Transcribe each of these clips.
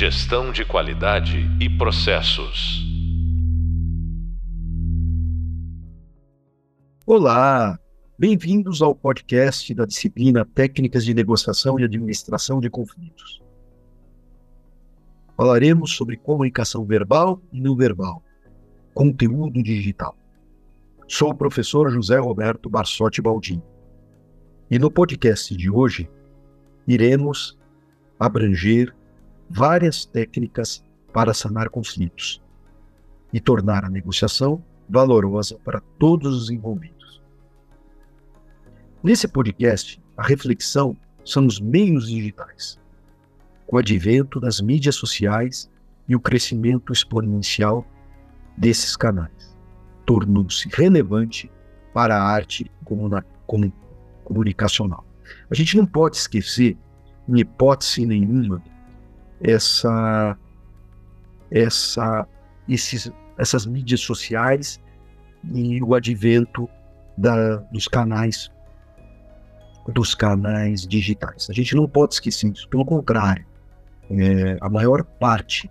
Gestão de qualidade e processos. Olá, bem-vindos ao podcast da disciplina Técnicas de Negociação e Administração de Conflitos. Falaremos sobre comunicação verbal e não verbal, conteúdo digital. Sou o professor José Roberto Barsotti Baldini. E no podcast de hoje, iremos abranger várias técnicas para sanar conflitos e tornar a negociação valorosa para todos os envolvidos. Nesse podcast, a reflexão são os meios digitais. Com o advento das mídias sociais e o crescimento exponencial desses canais, tornou-se relevante para a arte comunicacional. A gente não pode esquecer, em hipótese nenhuma, essa, essa, esses, essas mídias sociais e o advento da, dos canais dos canais digitais. A gente não pode esquecer isso. Pelo contrário, é, a maior parte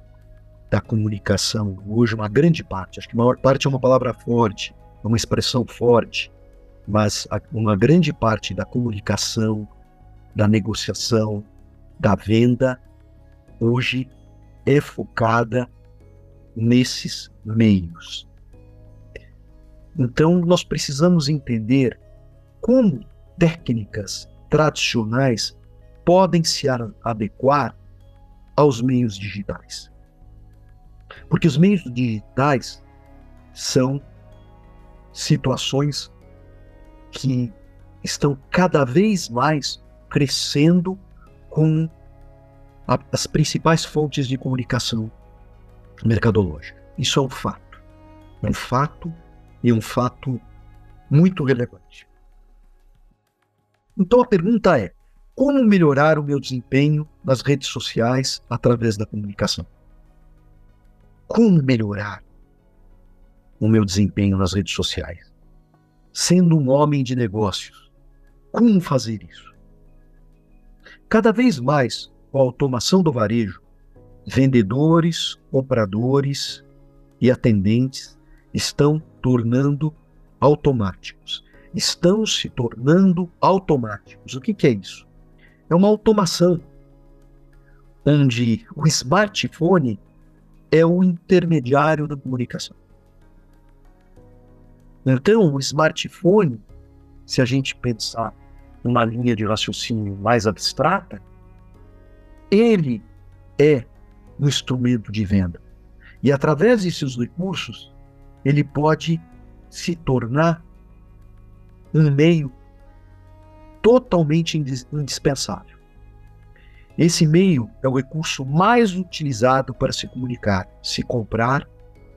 da comunicação hoje, uma grande parte, acho que a maior parte é uma palavra forte, uma expressão forte, mas uma grande parte da comunicação, da negociação, da venda hoje é focada nesses meios. Então, nós precisamos entender como técnicas tradicionais podem se adequar aos meios digitais. Porque os meios digitais são situações que estão cada vez mais crescendo com as principais fontes de comunicação mercadológica. Isso é um fato. Um fato e um fato muito relevante. Então a pergunta é: como melhorar o meu desempenho nas redes sociais através da comunicação? Como melhorar o meu desempenho nas redes sociais? Sendo um homem de negócios, como fazer isso? Cada vez mais com a automação do varejo, vendedores, compradores e atendentes estão tornando automáticos. Estão se tornando automáticos. O que, que é isso? É uma automação onde o smartphone é o intermediário da comunicação. Então, o smartphone, se a gente pensar numa linha de raciocínio mais abstrata, ele é um instrumento de venda. E através de seus recursos, ele pode se tornar um meio totalmente indispensável. Esse meio é o recurso mais utilizado para se comunicar, se comprar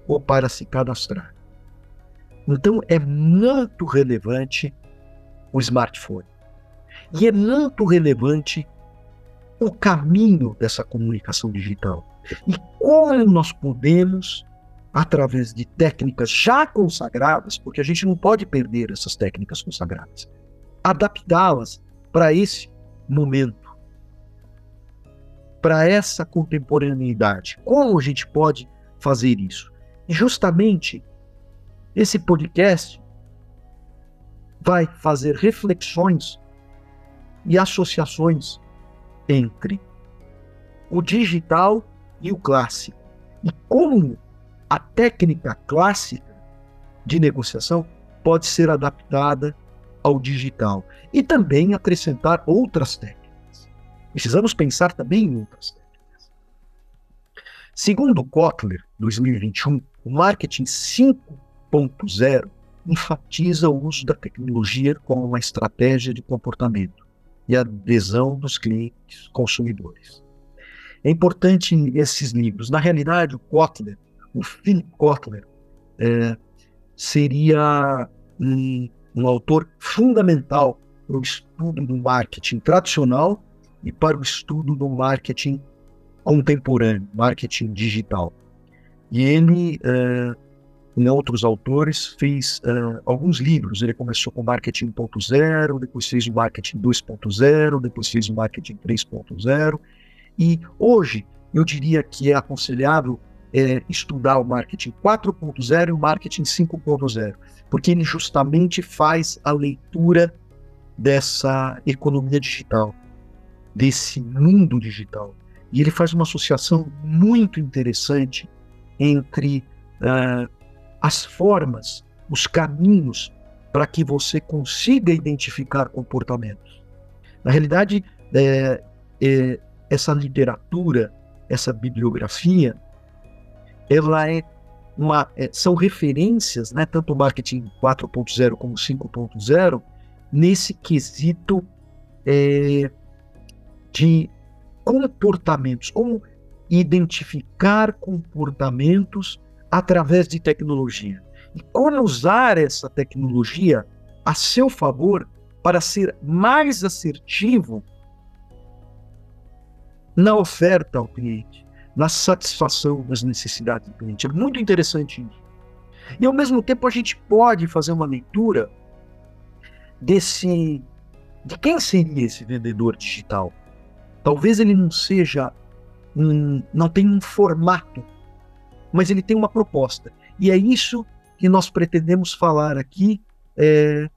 ou para se cadastrar. Então é muito relevante o smartphone. E é muito relevante o caminho dessa comunicação digital e como nós podemos, através de técnicas já consagradas, porque a gente não pode perder essas técnicas consagradas, adaptá-las para esse momento, para essa contemporaneidade. Como a gente pode fazer isso? E justamente esse podcast vai fazer reflexões e associações entre o digital e o clássico. E como a técnica clássica de negociação pode ser adaptada ao digital e também acrescentar outras técnicas. Precisamos pensar também em outras técnicas. Segundo Kotler, 2021, o marketing 5.0 enfatiza o uso da tecnologia como uma estratégia de comportamento e adesão dos clientes consumidores. É importante esses livros. Na realidade, o Kotler, o Philip Kotler, é, seria um, um autor fundamental para o estudo do marketing tradicional e para o estudo do marketing contemporâneo, marketing digital. E ele é, em outros autores, fez uh, alguns livros. Ele começou com Marketing 1.0, depois fez o Marketing 2.0, depois fez o Marketing 3.0. E hoje eu diria que é aconselhável é, estudar o marketing 4.0 e o marketing 5.0, porque ele justamente faz a leitura dessa economia digital, desse mundo digital. E ele faz uma associação muito interessante entre uh, as formas, os caminhos para que você consiga identificar comportamentos. Na realidade, é, é, essa literatura, essa bibliografia, ela é uma, é, são referências, né, tanto o marketing 4.0 como 5.0, nesse quesito é, de comportamentos, como identificar comportamentos através de tecnologia. E como usar essa tecnologia a seu favor para ser mais assertivo na oferta ao cliente, na satisfação das necessidades do cliente. É muito interessante isso. E ao mesmo tempo a gente pode fazer uma leitura desse de quem seria esse vendedor digital. Talvez ele não seja um, não tenha um formato, mas ele tem uma proposta. E é isso que nós pretendemos falar aqui, é,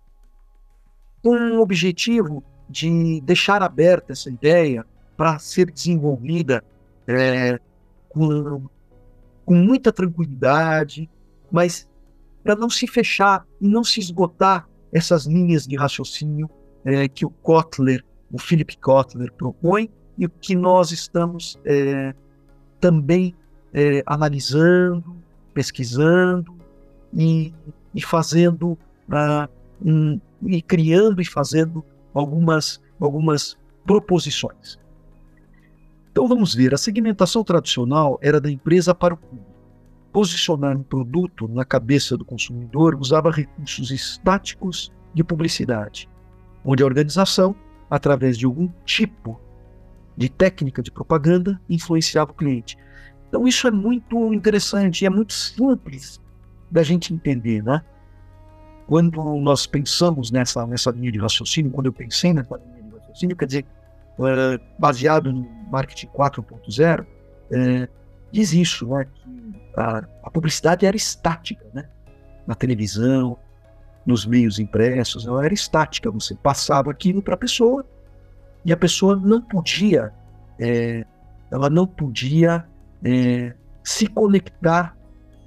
com o objetivo de deixar aberta essa ideia para ser desenvolvida é, com, com muita tranquilidade, mas para não se fechar e não se esgotar essas linhas de raciocínio é, que o Kotler, o Philip Kotler propõe e que nós estamos é, também é, analisando, pesquisando e, e fazendo uh, um, e criando e fazendo algumas algumas proposições. Então vamos ver, a segmentação tradicional era da empresa para o público. Posicionar um produto na cabeça do consumidor usava recursos estáticos de publicidade, onde a organização, através de algum tipo de técnica de propaganda, influenciava o cliente. Então isso é muito interessante e é muito simples da gente entender, né? Quando nós pensamos nessa, nessa linha de raciocínio, quando eu pensei nessa linha de raciocínio, quer dizer, baseado no marketing 4.0, é, diz isso, né, a, a, publicidade era estática, né, na televisão, nos meios impressos, ela era estática, você passava aquilo para a pessoa e a pessoa não podia, é, ela não podia é, se conectar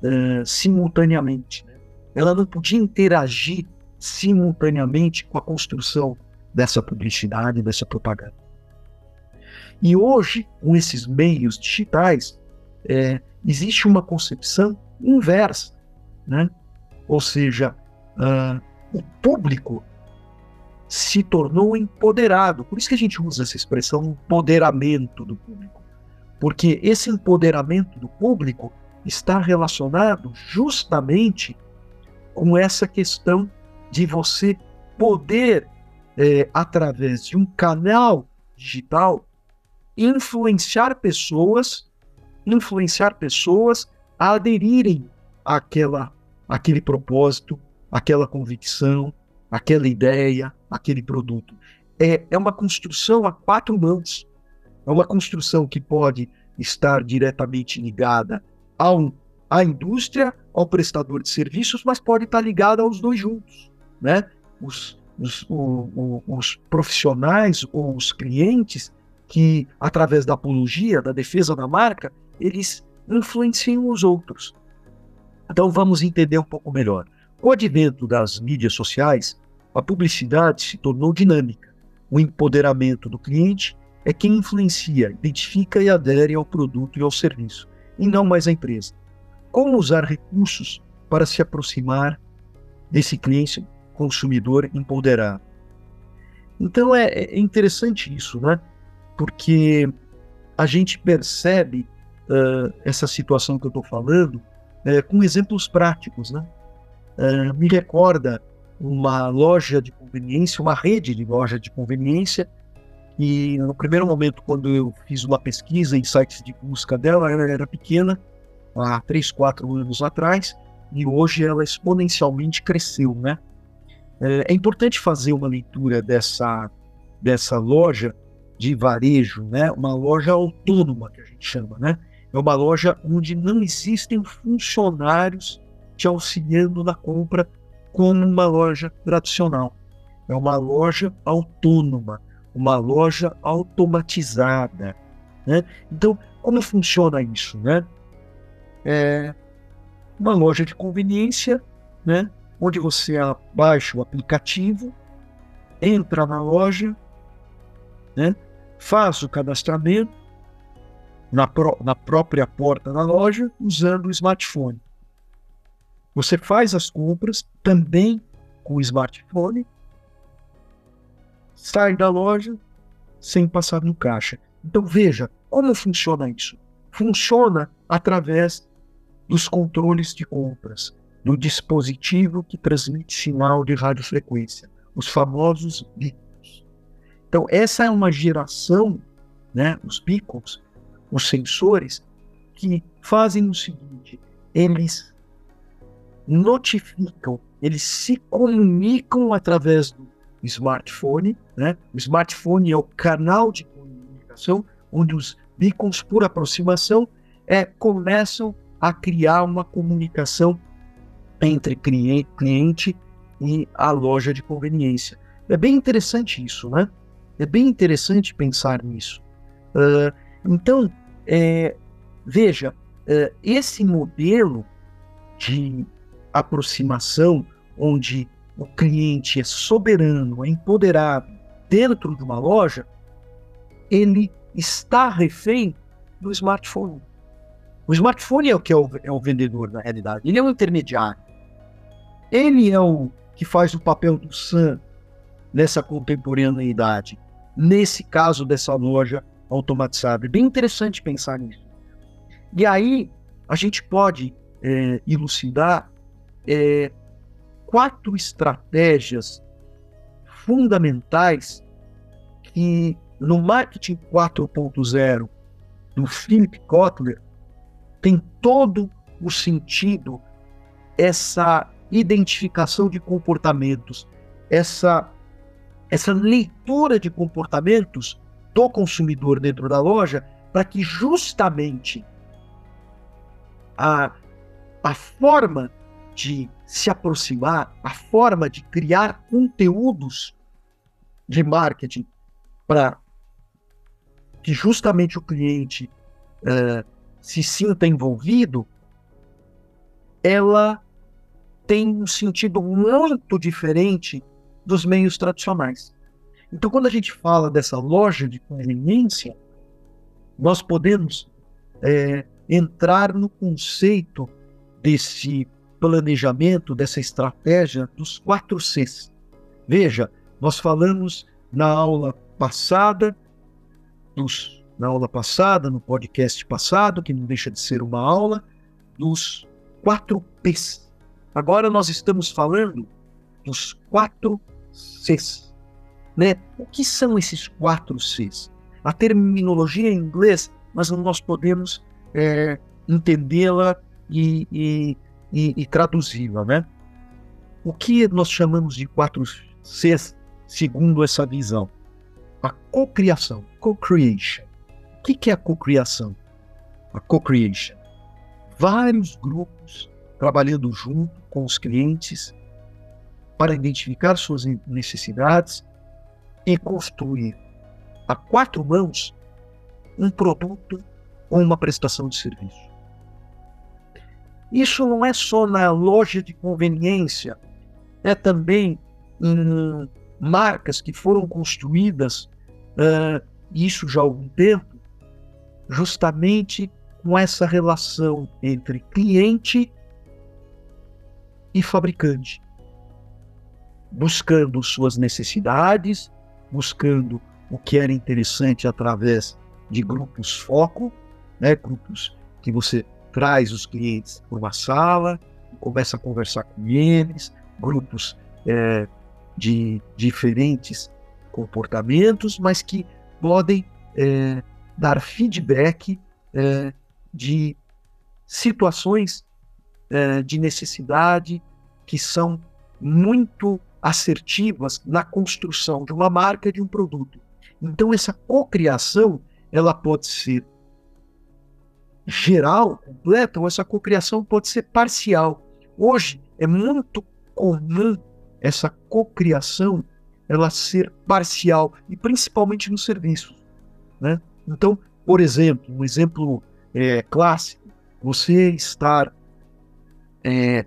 é, simultaneamente, né? ela não podia interagir simultaneamente com a construção dessa publicidade, dessa propaganda. E hoje, com esses meios digitais, é, existe uma concepção inversa, né? Ou seja, uh, o público se tornou empoderado. Por isso que a gente usa essa expressão empoderamento do público. Porque esse empoderamento do público está relacionado justamente com essa questão de você poder, é, através de um canal digital, influenciar pessoas, influenciar pessoas a aderirem àquela, àquele propósito, àquela convicção, aquela ideia, aquele produto. É, é uma construção a quatro mãos. É uma construção que pode estar diretamente ligada ao, à indústria, ao prestador de serviços, mas pode estar ligada aos dois juntos. Né? Os, os, o, o, os profissionais ou os clientes que, através da apologia, da defesa da marca, eles influenciam os outros. Então vamos entender um pouco melhor. Com o advento das mídias sociais, a publicidade se tornou dinâmica. O empoderamento do cliente é quem influencia, identifica e adere ao produto e ao serviço, e não mais a empresa. Como usar recursos para se aproximar desse cliente consumidor empoderado? Então é, é interessante isso, né? porque a gente percebe uh, essa situação que eu estou falando uh, com exemplos práticos. Né? Uh, me recorda uma loja de conveniência, uma rede de loja de conveniência, e no primeiro momento, quando eu fiz uma pesquisa em sites de busca dela, ela era pequena, há 3, 4 anos atrás, e hoje ela exponencialmente cresceu. Né? É, é importante fazer uma leitura dessa, dessa loja de varejo, né? Uma loja autônoma que a gente chama, né? É uma loja onde não existem funcionários te auxiliando na compra como uma loja tradicional. É uma loja autônoma, uma loja automatizada. Né? Então, como funciona isso? Né? É uma loja de conveniência, né? onde você baixa o aplicativo, entra na loja, né? faz o cadastramento na, na própria porta da loja usando o smartphone. Você faz as compras também com o smartphone, sai da loja sem passar no caixa. Então veja como funciona isso. Funciona através dos controles de compras, do dispositivo que transmite sinal de radiofrequência, os famosos beacons. Então essa é uma geração, né, os beacons, os sensores que fazem o seguinte: eles notificam, eles se comunicam através do smartphone, né? O smartphone é o canal de comunicação onde os beacons por aproximação é, começam a criar uma comunicação entre cliente e a loja de conveniência. É bem interessante isso, né? É bem interessante pensar nisso. Uh, então, é, veja, esse modelo de aproximação, onde o cliente é soberano, é empoderado dentro de uma loja, ele está refém do smartphone. O smartphone é o que é o, é o vendedor, na realidade. Ele é o intermediário. Ele é o que faz o papel do SAM nessa contemporaneidade. Nesse caso dessa loja automatizado. É bem interessante pensar nisso. E aí a gente pode é, elucidar é, quatro estratégias fundamentais que no marketing 4.0 do Philip Kotler tem todo o sentido essa identificação de comportamentos, essa essa leitura de comportamentos do consumidor dentro da loja para que justamente a, a forma de se aproximar, a forma de criar conteúdos de marketing para que justamente o cliente uh, se sinta envolvido, ela tem um sentido muito diferente dos meios tradicionais. Então, quando a gente fala dessa loja de conveniência, nós podemos é, entrar no conceito desse planejamento, dessa estratégia dos quatro Cs. Veja, nós falamos na aula passada, dos, na aula passada, no podcast passado, que não deixa de ser uma aula, dos quatro Ps. Agora nós estamos falando dos quatro Cs. Né? O que são esses quatro Cs? A terminologia em inglês, mas nós podemos é, entendê-la e, e, e, e traduzi-la. Né? O que nós chamamos de quatro Cs segundo essa visão? A cocriação, co-creation. O que, que é a cocriação? A co-creation. Vários grupos trabalhando junto com os clientes para identificar suas necessidades e construir a quatro mãos um produto ou uma prestação de serviço. Isso não é só na loja de conveniência, é também em marcas que foram construídas, uh, isso já há algum tempo, justamente com essa relação entre cliente e fabricante, buscando suas necessidades, buscando o que era interessante através de grupos foco, né, grupos que você traz os clientes para uma sala, começa a conversar com eles, grupos é, de diferentes comportamentos, mas que podem é, dar feedback é, de situações é, de necessidade que são muito assertivas na construção de uma marca de um produto. Então essa cocriação, ela pode ser geral, completa, ou essa cocriação pode ser parcial. Hoje é muito comum essa cocriação ela ser parcial e principalmente nos serviços, né? Então, por exemplo, um exemplo é, clássico, você estar é,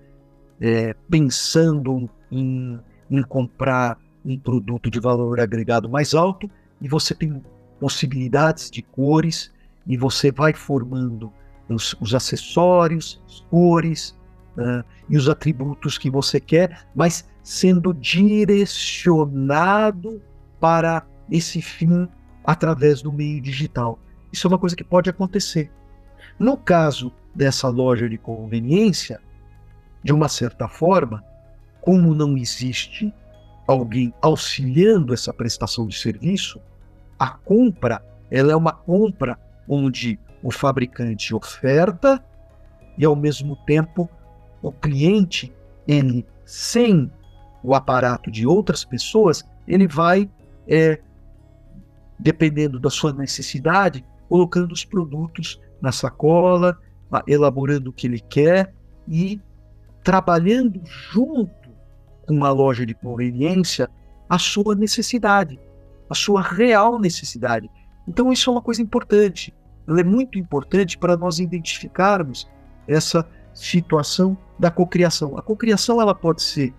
é, pensando em, em comprar um produto de valor agregado mais alto e você tem possibilidades de cores e você vai formando os, os acessórios, as cores uh, e os atributos que você quer, mas sendo direcionado para esse fim através do meio digital. Isso é uma coisa que pode acontecer. No caso dessa loja de conveniência, de uma certa forma, como não existe alguém auxiliando essa prestação de serviço, a compra ela é uma compra onde o fabricante oferta e ao mesmo tempo o cliente ele sem o aparato de outras pessoas ele vai é, dependendo da sua necessidade colocando os produtos na sacola elaborando o que ele quer e trabalhando junto com a loja de conveniência a sua necessidade, a sua real necessidade. Então isso é uma coisa importante. Ela é muito importante para nós identificarmos essa situação da cocriação. A cocriação ela pode ser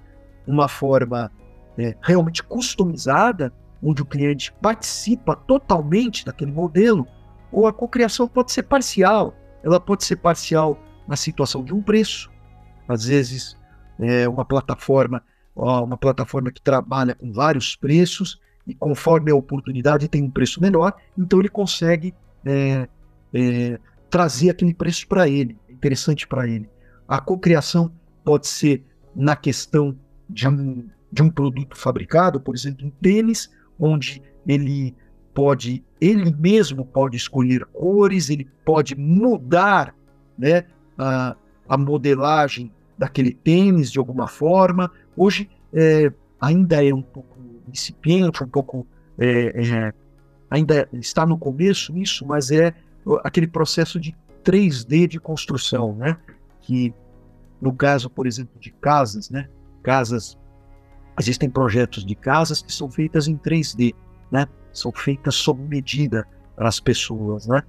uma forma é, realmente customizada, onde o cliente participa totalmente daquele modelo, ou a cocriação pode ser parcial. Ela pode ser parcial na situação de um preço, às vezes é uma plataforma, uma plataforma que trabalha com vários preços e conforme a oportunidade tem um preço menor, então ele consegue é, é, trazer aquele preço para ele, é interessante para ele. A cocriação pode ser na questão de um, de um produto fabricado, por exemplo, um tênis, onde ele pode, ele mesmo pode escolher cores, ele pode mudar né, a, a modelagem daquele tênis de alguma forma. Hoje é, ainda é um pouco incipiente, um pouco. É, é, ainda está no começo isso, mas é aquele processo de 3D de construção, né? Que no caso, por exemplo, de casas, né? Casas, existem projetos de casas que são feitas em 3D, né? São feitas sob medida para as pessoas, né?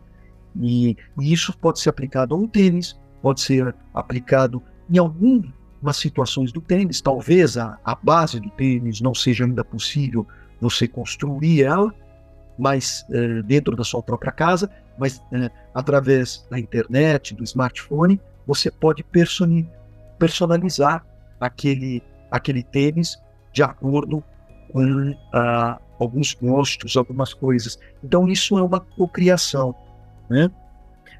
E, e isso pode ser aplicado a um tênis, pode ser aplicado em algumas situações do tênis, talvez a, a base do tênis não seja ainda possível você construir ela, mas uh, dentro da sua própria casa, mas uh, através da internet, do smartphone, você pode personalizar aquele, aquele tênis de acordo com uh, alguns gostos, algumas coisas. Então isso é uma cocriação, né?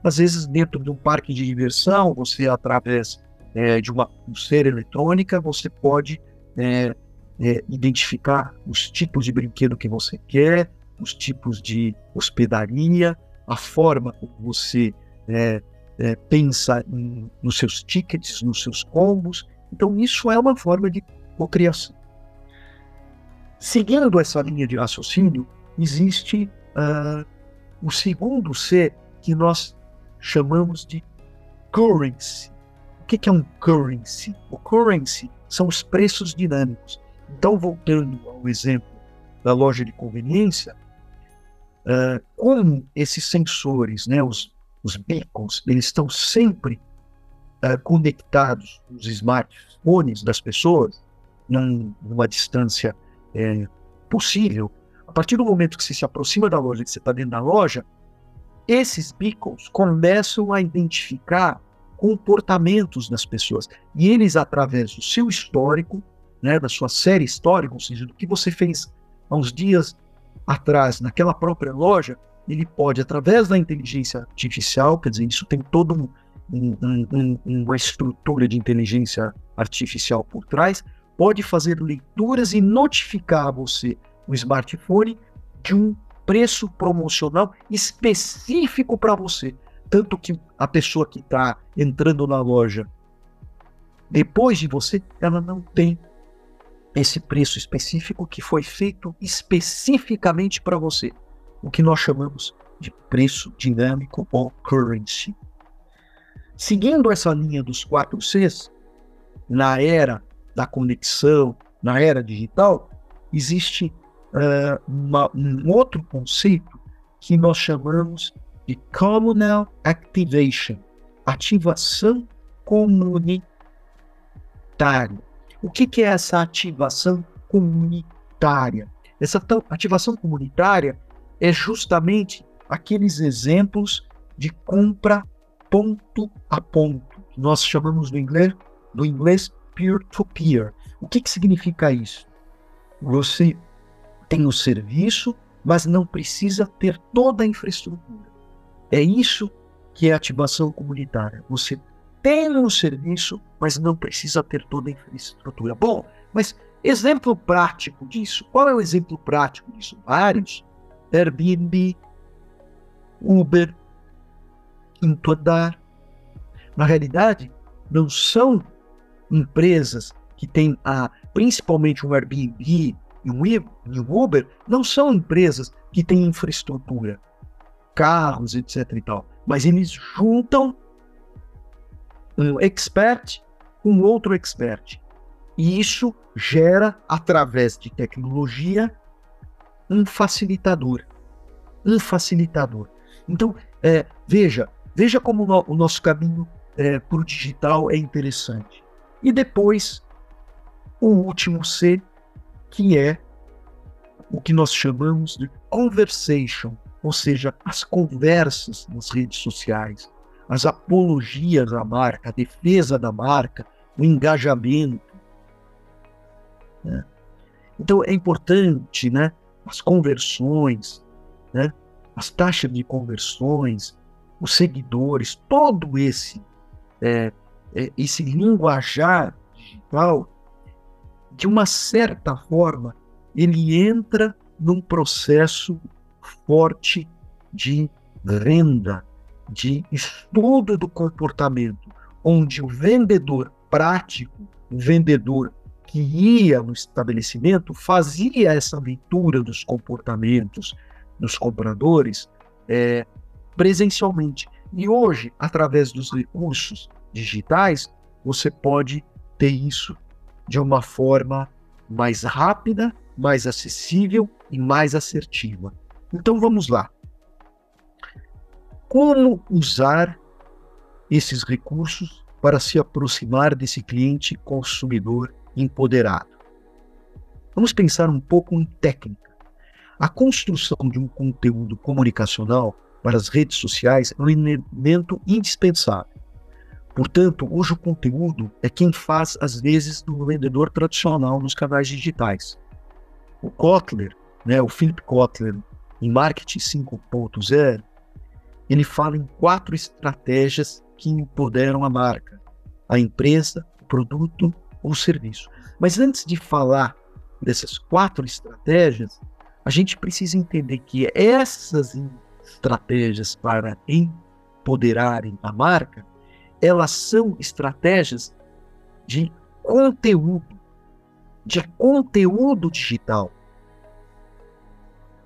Às vezes dentro de um parque de diversão, você através é, de uma pulseira eletrônica, você pode identificar os tipos de brinquedo que você quer, os tipos de hospedaria, a forma como você é, é, pensa em, nos seus tickets, nos seus combos. Então, isso é uma forma de cocriação. Seguindo essa linha de raciocínio, existe uh, o segundo C que nós chamamos de currency que, que é um currency? O currency são os preços dinâmicos. Então, voltando ao exemplo da loja de conveniência, uh, como esses sensores, né, os, os beacons, eles estão sempre uh, conectados os smartphones das pessoas, num, numa distância é, possível, a partir do momento que você se aproxima da loja, que você está dentro da loja, esses beacons começam a identificar comportamentos das pessoas. E eles, através do seu histórico, né, da sua série histórica, ou seja, do que você fez há uns dias atrás naquela própria loja, ele pode, através da inteligência artificial, quer dizer, isso tem toda um, um, um, uma estrutura de inteligência artificial por trás, pode fazer leituras e notificar você, o smartphone, de um preço promocional específico para você. Tanto que a pessoa que está entrando na loja depois de você, ela não tem esse preço específico que foi feito especificamente para você, o que nós chamamos de preço dinâmico ou currency. Seguindo essa linha dos quatro Cs, na era da conexão, na era digital, existe uh, uma, um outro conceito que nós chamamos de communal activation, ativação comunitária. O que, que é essa ativação comunitária? Essa ativação comunitária é justamente aqueles exemplos de compra ponto a ponto, que nós chamamos no inglês, do inglês peer-to-peer. -peer. O que, que significa isso? Você tem o serviço, mas não precisa ter toda a infraestrutura. É isso que é ativação comunitária. Você tem o serviço, mas não precisa ter toda a infraestrutura. Bom, mas exemplo prático disso, qual é o exemplo prático disso? Vários. Airbnb, Uber, Quinto Andar. Na realidade, não são empresas que têm a, principalmente um Airbnb e um Uber, não são empresas que têm infraestrutura, carros, etc. e tal, mas eles juntam um expert com outro expert. E isso gera, através de tecnologia, um facilitador. Um facilitador. Então, é, veja, veja como no, o nosso caminho é, para o digital é interessante. E depois, o último C, que é o que nós chamamos de conversation, ou seja, as conversas nas redes sociais, as apologias à marca, a defesa da marca, o engajamento. Né? Então é importante, né, as conversões, né, as taxas de conversões, os seguidores, todo esse é, é, esse linguajar digital, de uma certa forma, ele entra num processo forte de renda, de estudo do comportamento, onde o vendedor prático, vendedor que ia no estabelecimento, fazia essa leitura dos comportamentos dos compradores é, presencialmente. E hoje, através dos recursos digitais, você pode ter isso de uma forma mais rápida, mais acessível e mais assertiva. Então vamos lá. Como usar esses recursos para se aproximar desse cliente consumidor empoderado? Vamos pensar um pouco em técnica. A construção de um conteúdo comunicacional para as redes sociais é um elemento indispensável. Portanto, hoje o conteúdo é quem faz, às vezes, do vendedor tradicional nos canais digitais. O Kotler, né, o Philip Kotler, em Marketing 5.0, ele fala em quatro estratégias que empoderam a marca, a empresa, o produto ou o serviço. Mas antes de falar dessas quatro estratégias, a gente precisa entender que essas estratégias para empoderarem a marca elas são estratégias de conteúdo, de conteúdo digital.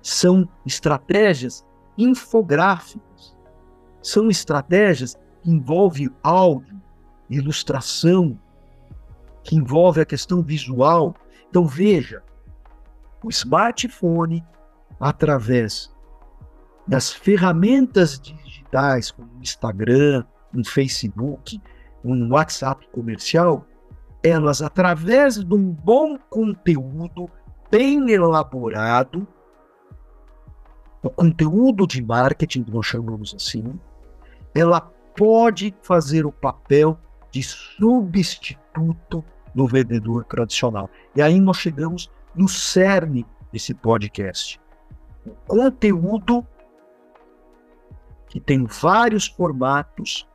São estratégias infográficas. São estratégias que envolvem áudio, ilustração, que envolve a questão visual. Então veja, o smartphone, através das ferramentas digitais, como o Instagram, um Facebook, um WhatsApp comercial, elas, através de um bom conteúdo bem elaborado, o conteúdo de marketing, nós chamamos assim, ela pode fazer o papel de substituto do vendedor tradicional. E aí nós chegamos no cerne desse podcast. O conteúdo que tem vários formatos,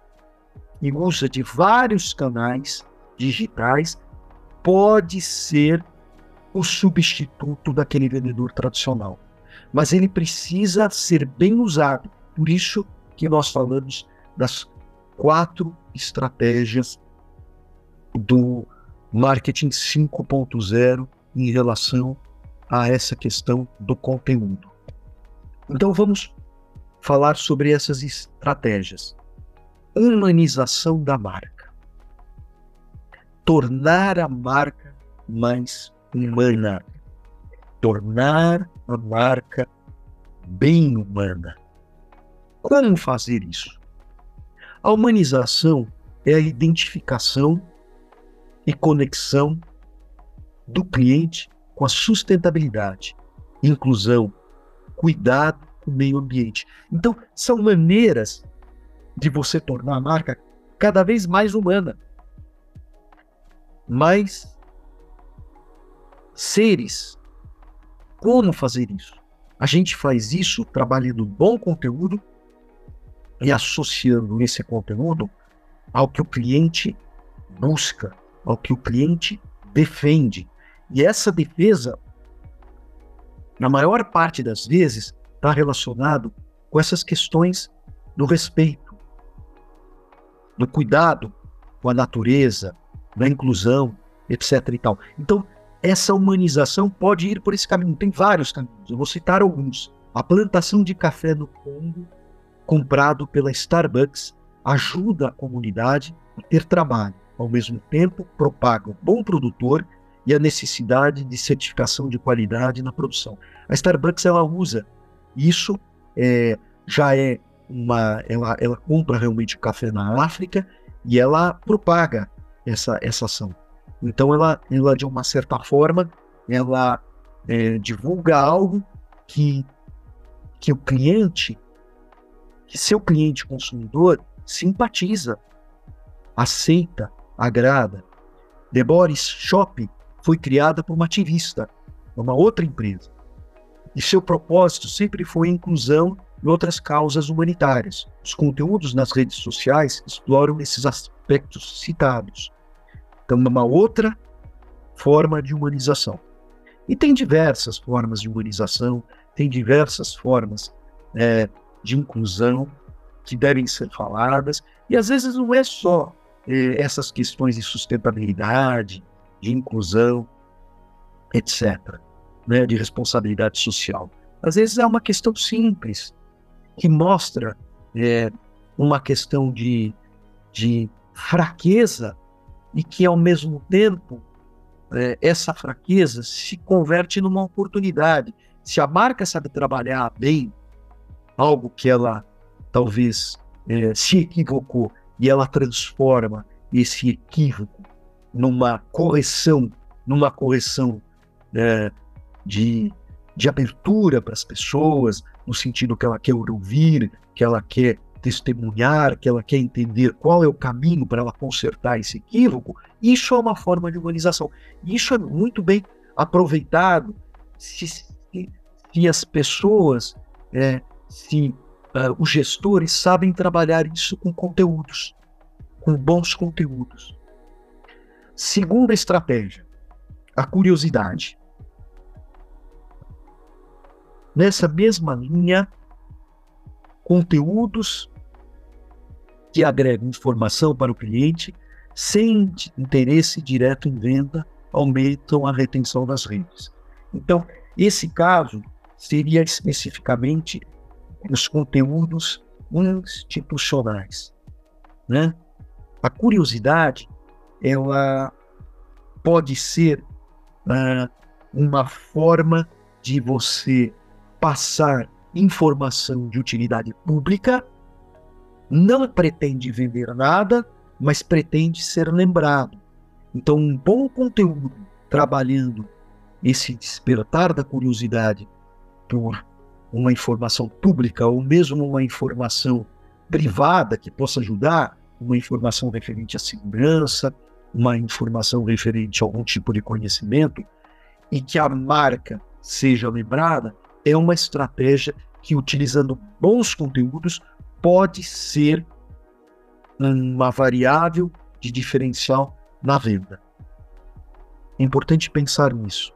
e usa de vários canais digitais, pode ser o substituto daquele vendedor tradicional. Mas ele precisa ser bem usado. Por isso que nós falamos das quatro estratégias do marketing 5.0 em relação a essa questão do conteúdo. Então vamos falar sobre essas estratégias. Humanização da marca. Tornar a marca mais humana. Tornar a marca bem humana. Como fazer isso? A humanização é a identificação e conexão do cliente com a sustentabilidade, inclusão, cuidado com o meio ambiente. Então, são maneiras de você tornar a marca cada vez mais humana, mais seres. Como fazer isso? A gente faz isso trabalhando bom conteúdo e associando esse conteúdo ao que o cliente busca, ao que o cliente defende. E essa defesa, na maior parte das vezes, está relacionado com essas questões do respeito, do cuidado com a natureza, da inclusão, etc. E tal. Então, essa humanização pode ir por esse caminho. Tem vários caminhos. Eu vou citar alguns. A plantação de café no Congo, comprado pela Starbucks, ajuda a comunidade a ter trabalho. Ao mesmo tempo, propaga o bom produtor e a necessidade de certificação de qualidade na produção. A Starbucks ela usa isso, é, já é uma, ela, ela compra realmente café na África e ela propaga essa, essa ação. Então ela, ela de uma certa forma, ela é, divulga algo que, que o cliente, que seu cliente consumidor simpatiza, aceita, agrada. The Boris Shop foi criada por uma ativista, uma outra empresa. E seu propósito sempre foi a inclusão e outras causas humanitárias. Os conteúdos nas redes sociais exploram esses aspectos citados. Então, é uma outra forma de humanização. E tem diversas formas de humanização, tem diversas formas é, de inclusão que devem ser faladas, e às vezes não é só é, essas questões de sustentabilidade, de inclusão, etc., né, de responsabilidade social. Às vezes é uma questão simples, que mostra é, uma questão de, de fraqueza e que, ao mesmo tempo, é, essa fraqueza se converte numa oportunidade. Se a marca sabe trabalhar bem algo que ela talvez é, se equivocou e ela transforma esse equívoco numa correção, numa correção é, de, de abertura para as pessoas, no sentido que ela quer ouvir, que ela quer testemunhar, que ela quer entender qual é o caminho para ela consertar esse equívoco, isso é uma forma de humanização. Isso é muito bem aproveitado se, se, se as pessoas, é, se uh, os gestores sabem trabalhar isso com conteúdos, com bons conteúdos. Segunda estratégia, a curiosidade. Nessa mesma linha, conteúdos que agregam informação para o cliente sem interesse direto em venda aumentam a retenção das redes. Então, esse caso seria especificamente os conteúdos institucionais, né? A curiosidade ela pode ser uh, uma forma de você passar informação de utilidade pública, não pretende vender nada, mas pretende ser lembrado. Então, um bom conteúdo trabalhando esse despertar da curiosidade por uma informação pública ou mesmo uma informação privada que possa ajudar, uma informação referente à segurança, uma informação referente a algum tipo de conhecimento e que a marca seja lembrada, é uma estratégia que, utilizando bons conteúdos, pode ser uma variável de diferencial na venda. É importante pensar nisso.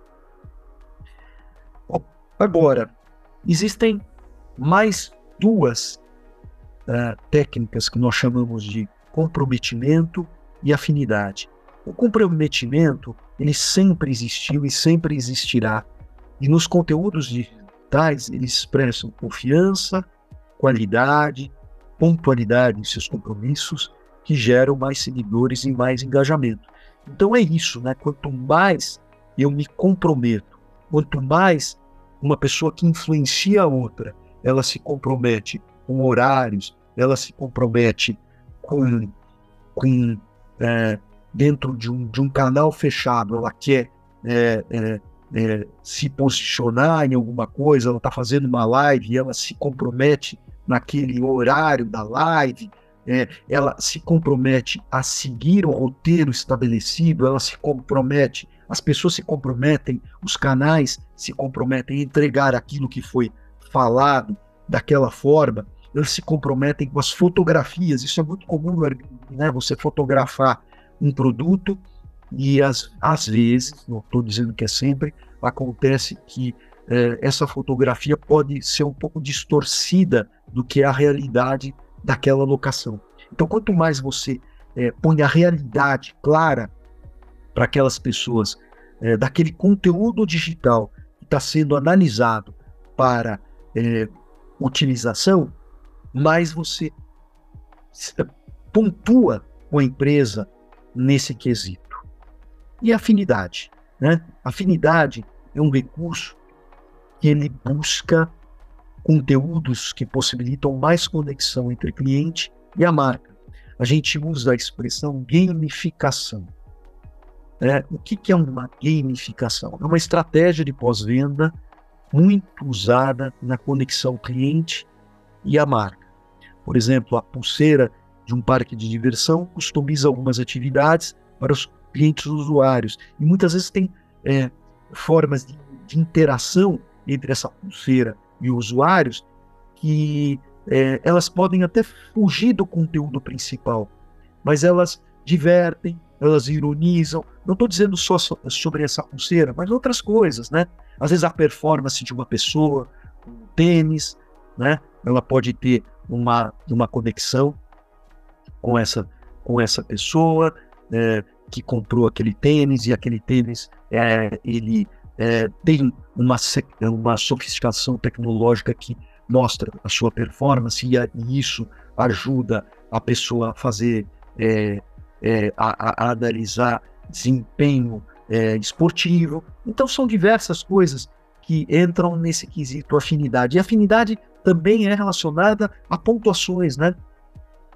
Agora, existem mais duas uh, técnicas que nós chamamos de comprometimento e afinidade. O comprometimento ele sempre existiu e sempre existirá. E nos conteúdos eles expressam confiança, qualidade, pontualidade em seus compromissos, que geram mais seguidores e mais engajamento. Então é isso, né? Quanto mais eu me comprometo, quanto mais uma pessoa que influencia a outra, ela se compromete com horários, ela se compromete com, com é, dentro de um, de um canal fechado, ela quer é, é, é se posicionar em alguma coisa, ela está fazendo uma live e ela se compromete naquele horário da live, é, ela se compromete a seguir o roteiro estabelecido, ela se compromete, as pessoas se comprometem, os canais se comprometem a entregar aquilo que foi falado daquela forma, eles se comprometem com as fotografias. Isso é muito comum, né? Você fotografar um produto e às, às vezes, não estou dizendo que é sempre, acontece que é, essa fotografia pode ser um pouco distorcida do que é a realidade daquela locação. Então, quanto mais você é, põe a realidade clara para aquelas pessoas é, daquele conteúdo digital que está sendo analisado para utilização, mais você pontua com a empresa nesse quesito. E afinidade. Né? Afinidade é um recurso que ele busca conteúdos que possibilitam mais conexão entre cliente e a marca. A gente usa a expressão gamificação. É, o que, que é uma gamificação? É uma estratégia de pós-venda muito usada na conexão cliente e a marca. Por exemplo, a pulseira de um parque de diversão customiza algumas atividades para os clientes usuários e muitas vezes tem é, formas de, de interação entre essa pulseira e usuários que é, elas podem até fugir do conteúdo principal, mas elas divertem, elas ironizam. Não estou dizendo só sobre essa pulseira, mas outras coisas, né? Às vezes a performance de uma pessoa, um tênis, né? Ela pode ter uma, uma conexão com essa, com essa pessoa é, que comprou aquele tênis e aquele tênis é, ele é, tem uma, uma sofisticação tecnológica que mostra a sua performance e, a, e isso ajuda a pessoa a fazer, é, é, a, a, analisar desempenho é, esportivo. Então são diversas coisas que entram nesse quesito afinidade. E afinidade também é relacionada a pontuações, né?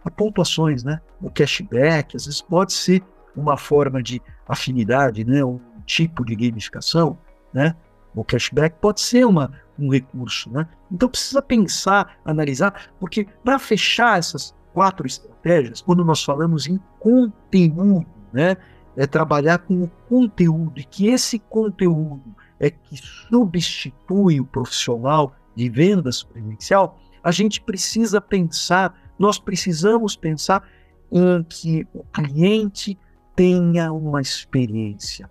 A pontuações, né? O cashback, às vezes pode ser uma forma de afinidade, né? Um tipo de gamificação né? O cashback pode ser uma, um recurso, né? Então precisa pensar, analisar, porque para fechar essas quatro estratégias, quando nós falamos em conteúdo, né? É trabalhar com o conteúdo e que esse conteúdo é que substitui o profissional de vendas presencial, a gente precisa pensar, nós precisamos pensar em que o cliente tenha uma experiência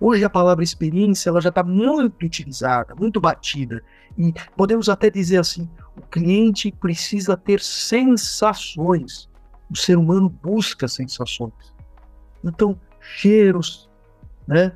Hoje a palavra experiência ela já está muito utilizada, muito batida. E podemos até dizer assim: o cliente precisa ter sensações. O ser humano busca sensações. Então, cheiros, né?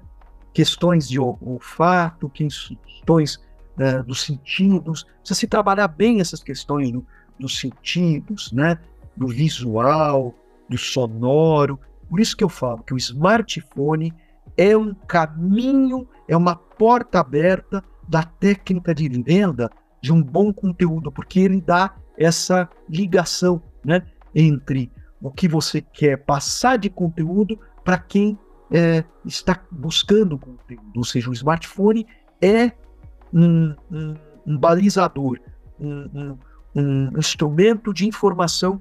questões de olfato, questões né, dos sentidos. Precisa se trabalhar bem essas questões do, dos sentidos, né? do visual, do sonoro. Por isso que eu falo que o smartphone é um caminho, é uma porta aberta da técnica de venda de um bom conteúdo, porque ele dá essa ligação né, entre o que você quer passar de conteúdo para quem é, está buscando conteúdo. Ou seja, o smartphone é um, um, um balizador, um, um, instrumento de informação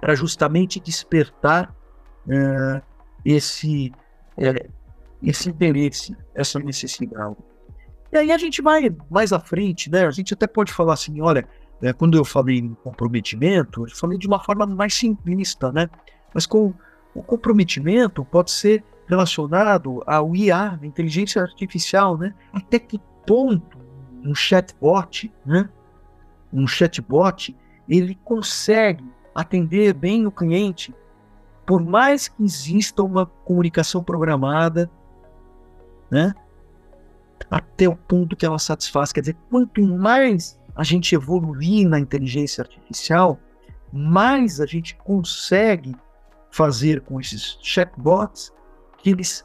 para justamente despertar é, esse é, esse interesse, essa necessidade. E aí a gente vai mais à frente, né? A gente até pode falar assim, olha, é, quando eu falei em comprometimento, eu falei de uma forma mais simplista, né? Mas com o comprometimento pode ser relacionado ao IA, inteligência artificial, né? Até que ponto um chatbot, né? Um chatbot, ele consegue atender bem o cliente por mais que exista uma comunicação programada né? Até o ponto que ela satisfaz. Quer dizer, quanto mais a gente evoluir na inteligência artificial, mais a gente consegue fazer com esses chatbots que eles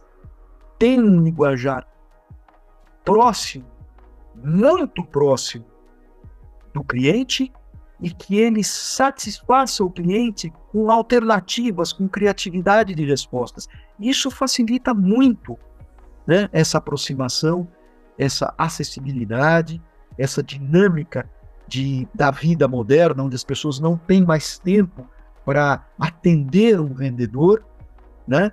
tenham um linguajar próximo, muito próximo do cliente e que eles satisfaçam o cliente com alternativas, com criatividade de respostas. Isso facilita muito né, essa aproximação, essa acessibilidade, essa dinâmica de, da vida moderna, onde as pessoas não têm mais tempo para atender um vendedor, né?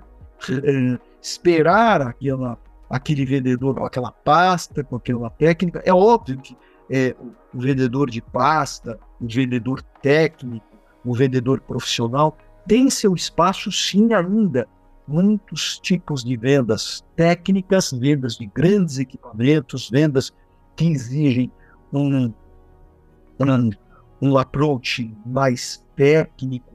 Eh, esperar aquela, aquele vendedor, aquela pasta, com aquela técnica. É óbvio que é, o vendedor de pasta, o vendedor técnico, o vendedor profissional tem seu espaço sim ainda. Muitos tipos de vendas técnicas, vendas de grandes equipamentos, vendas que exigem um, um, um approach mais técnico,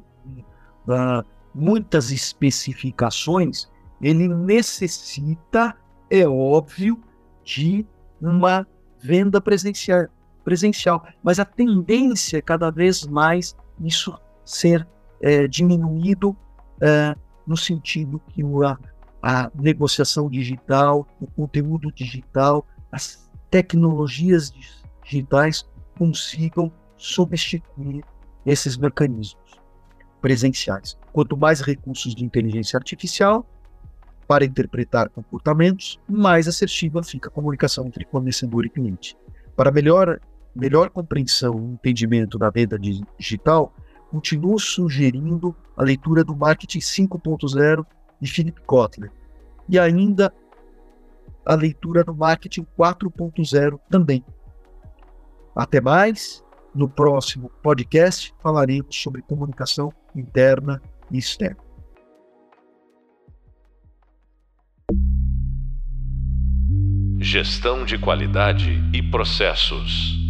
uh, muitas especificações, ele necessita, é óbvio, de uma venda presencial, presencial. Mas a tendência é cada vez mais isso ser é, diminuído é, no sentido que a, a negociação digital, o conteúdo digital, as tecnologias digitais consigam substituir esses mecanismos presenciais. Quanto mais recursos de inteligência artificial para interpretar comportamentos, mais assertiva fica a comunicação entre fornecedor e cliente. Para melhor, melhor compreensão e entendimento da venda digital, continuo sugerindo a leitura do Marketing 5.0 de Philip Kotler e ainda a leitura do Marketing 4.0 também. Até mais. No próximo podcast falaremos sobre comunicação interna e externa. Gestão de qualidade e processos.